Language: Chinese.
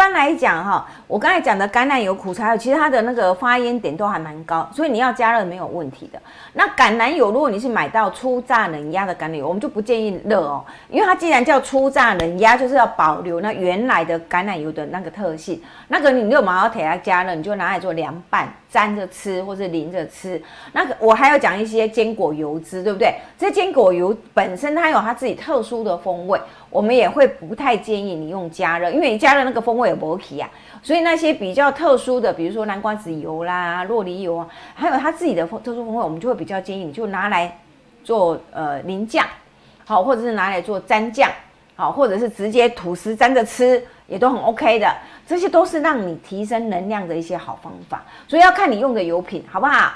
一般来讲哈，我刚才讲的橄榄油、苦茶油，其实它的那个发烟点都还蛮高，所以你要加热没有问题的。那橄榄油，如果你是买到初榨冷压的橄榄油，我们就不建议热哦，因为它既然叫初榨冷压，就是要保留那原来的橄榄油的那个特性。那个你六毛要铁它加热，你就拿来做凉拌。沾着吃或者淋着吃，那个我还要讲一些坚果油脂，对不对？这坚果油本身它有它自己特殊的风味，我们也会不太建议你用加热，因为你加热那个风味有不起啊。所以那些比较特殊的，比如说南瓜籽油啦、洛梨油啊，还有它自己的特殊风味，我们就会比较建议你就拿来做呃淋酱，好，或者是拿来做蘸酱，好，或者是直接吐司沾着吃，也都很 OK 的。这些都是让你提升能量的一些好方法，所以要看你用的油品好不好？